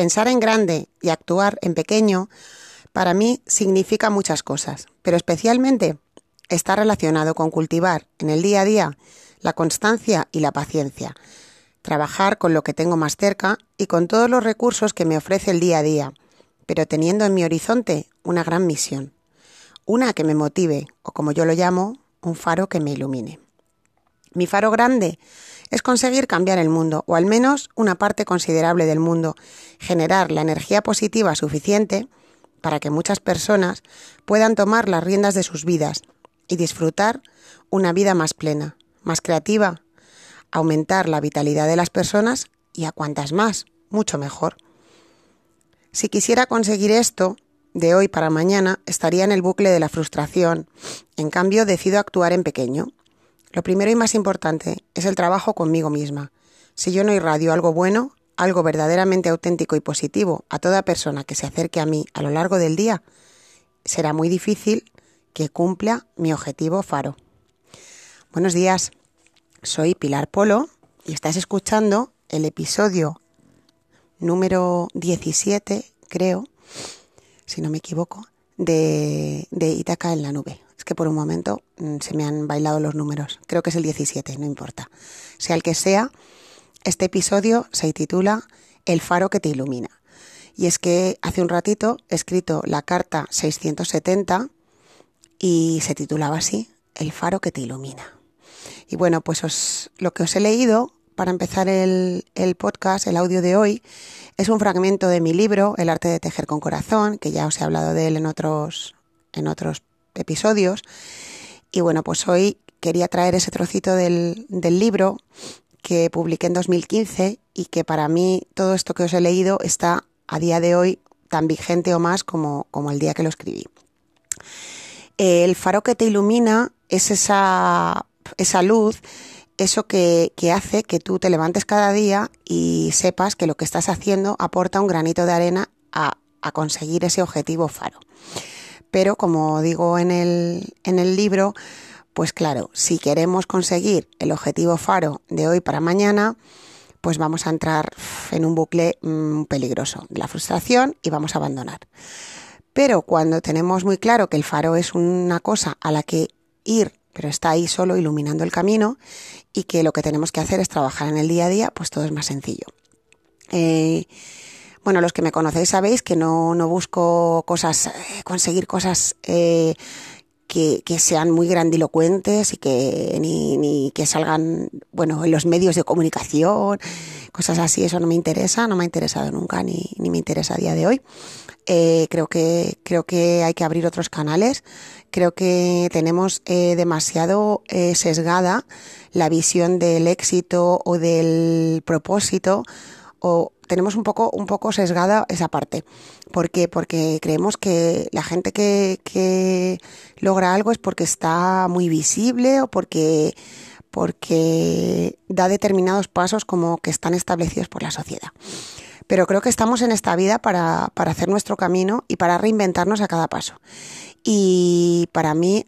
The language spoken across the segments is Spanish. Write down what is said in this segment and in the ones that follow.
Pensar en grande y actuar en pequeño para mí significa muchas cosas, pero especialmente está relacionado con cultivar en el día a día la constancia y la paciencia, trabajar con lo que tengo más cerca y con todos los recursos que me ofrece el día a día, pero teniendo en mi horizonte una gran misión, una que me motive, o como yo lo llamo, un faro que me ilumine. Mi faro grande es conseguir cambiar el mundo, o al menos una parte considerable del mundo, generar la energía positiva suficiente para que muchas personas puedan tomar las riendas de sus vidas y disfrutar una vida más plena, más creativa, aumentar la vitalidad de las personas y a cuantas más, mucho mejor. Si quisiera conseguir esto, de hoy para mañana, estaría en el bucle de la frustración. En cambio, decido actuar en pequeño. Lo primero y más importante es el trabajo conmigo misma. Si yo no irradio algo bueno, algo verdaderamente auténtico y positivo a toda persona que se acerque a mí a lo largo del día, será muy difícil que cumpla mi objetivo faro. Buenos días, soy Pilar Polo y estás escuchando el episodio número 17, creo, si no me equivoco, de, de Itaca en la nube. Que por un momento mm, se me han bailado los números. Creo que es el 17, no importa. Sea el que sea, este episodio se titula El faro que te ilumina. Y es que hace un ratito he escrito la carta 670 y se titulaba así, El faro que te ilumina. Y bueno, pues lo que os he leído para empezar el, podcast, el audio de hoy, es un fragmento de mi libro, El arte de tejer con corazón, que ya os he hablado de él en otros, en otros episodios. Y bueno, pues hoy quería traer ese trocito del, del libro que publiqué en 2015 y que para mí todo esto que os he leído está a día de hoy tan vigente o más como, como el día que lo escribí. El faro que te ilumina es esa, esa luz eso que, hace que tú te levantes cada día y sepas que lo que estás haciendo aporta un granito de arena a, conseguir ese objetivo faro. Pero como digo en el, en el libro, pues claro, si queremos conseguir el objetivo faro de hoy para mañana, pues vamos a entrar en un bucle mm, peligroso, la frustración y vamos a abandonar. Pero cuando tenemos muy claro que el faro es una cosa a la que ir pero está ahí solo iluminando el camino y que lo que tenemos que hacer es trabajar en el día a día, pues todo es más sencillo. Eh, bueno, los que me conocéis sabéis que no, no busco cosas, eh, conseguir cosas eh, que, que, sean muy grandilocuentes y que ni, que salgan, bueno, en los medios de comunicación, cosas así, eso no me interesa, no me ha interesado nunca ni, ni me interesa a día de hoy. Eh, creo que creo que hay que abrir otros canales. Creo que tenemos demasiado sesgada la visión del éxito o del propósito o tenemos un poco un poco sesgada esa parte. ¿Por qué? Porque creemos que la gente que, que logra algo es porque está muy visible o porque porque da determinados pasos como que están establecidos por la sociedad. Pero creo que estamos en esta vida para, para hacer nuestro camino y para reinventarnos a cada paso. Y para mí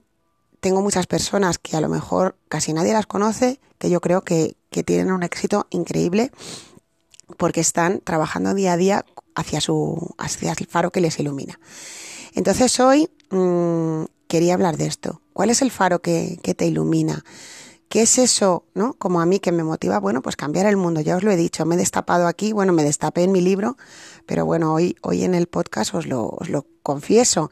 tengo muchas personas que a lo mejor casi nadie las conoce, que yo creo que, que tienen un éxito increíble porque están trabajando día a día hacia, su, hacia el faro que les ilumina. Entonces hoy mmm, quería hablar de esto. ¿Cuál es el faro que, que te ilumina? ¿Qué es eso, no? Como a mí que me motiva, bueno, pues cambiar el mundo. Ya os lo he dicho, me he destapado aquí, bueno, me destapé en mi libro, pero bueno, hoy, hoy en el podcast os lo, os lo confieso.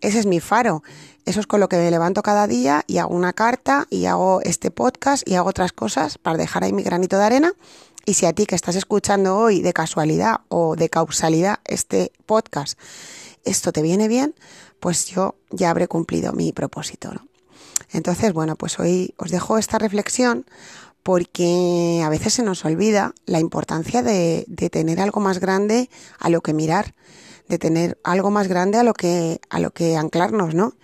Ese es mi faro. Eso es con lo que me levanto cada día y hago una carta y hago este podcast y hago otras cosas para dejar ahí mi granito de arena. Y si a ti que estás escuchando hoy de casualidad o de causalidad este podcast, esto te viene bien, pues yo ya habré cumplido mi propósito, ¿no? Entonces, bueno, pues hoy os dejo esta reflexión porque a veces se nos olvida la importancia de, tener algo más grande a lo que mirar, de tener algo más grande a lo que, a lo que anclarnos, ¿no?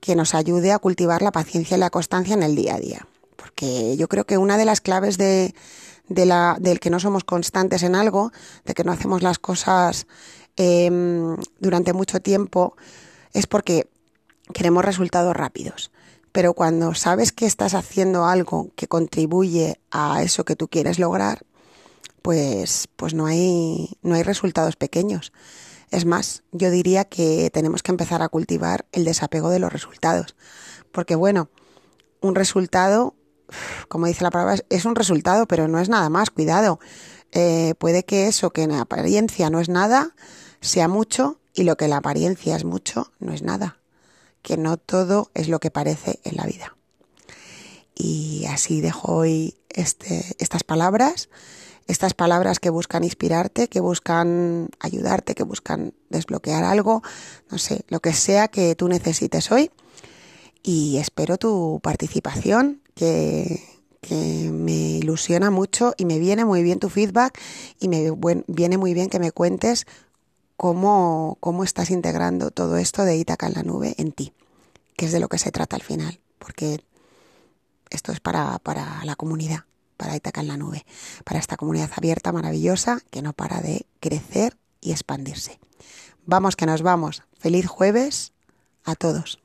Que nos ayude a cultivar la paciencia y la constancia en el día a día. Porque yo creo que una de las claves de, de la, del que no somos constantes en algo, de que no hacemos las cosas em, durante mucho tiempo, es porque queremos resultados rápidos pero cuando sabes que estás haciendo algo que contribuye a eso que tú quieres lograr, pues, pues no hay, no hay resultados pequeños. Es más, yo diría que tenemos que empezar a cultivar el desapego de los resultados. Porque bueno, un resultado, como dice la palabra, es un resultado, pero no es nada más, cuidado. Eh, puede que eso que en apariencia no es nada, sea mucho, y lo que en la apariencia es mucho, no es nada. Que no todo es lo que parece en la vida. Y así dejo hoy este, estas palabras estas palabras que buscan inspirarte, que buscan ayudarte, que buscan desbloquear algo, no sé, lo que sea que tú necesites hoy. Y espero tu participación, que, que me ilusiona mucho y me viene muy bien tu feedback y me viene muy bien que me cuentes cómo, cómo estás integrando todo esto de Itaca en la nube en ti, que es de lo que se trata al final, porque esto es para, para la comunidad para Itaca en la nube, para esta comunidad abierta, maravillosa, que no para de crecer y expandirse. Vamos que nos vamos. Feliz jueves a todos.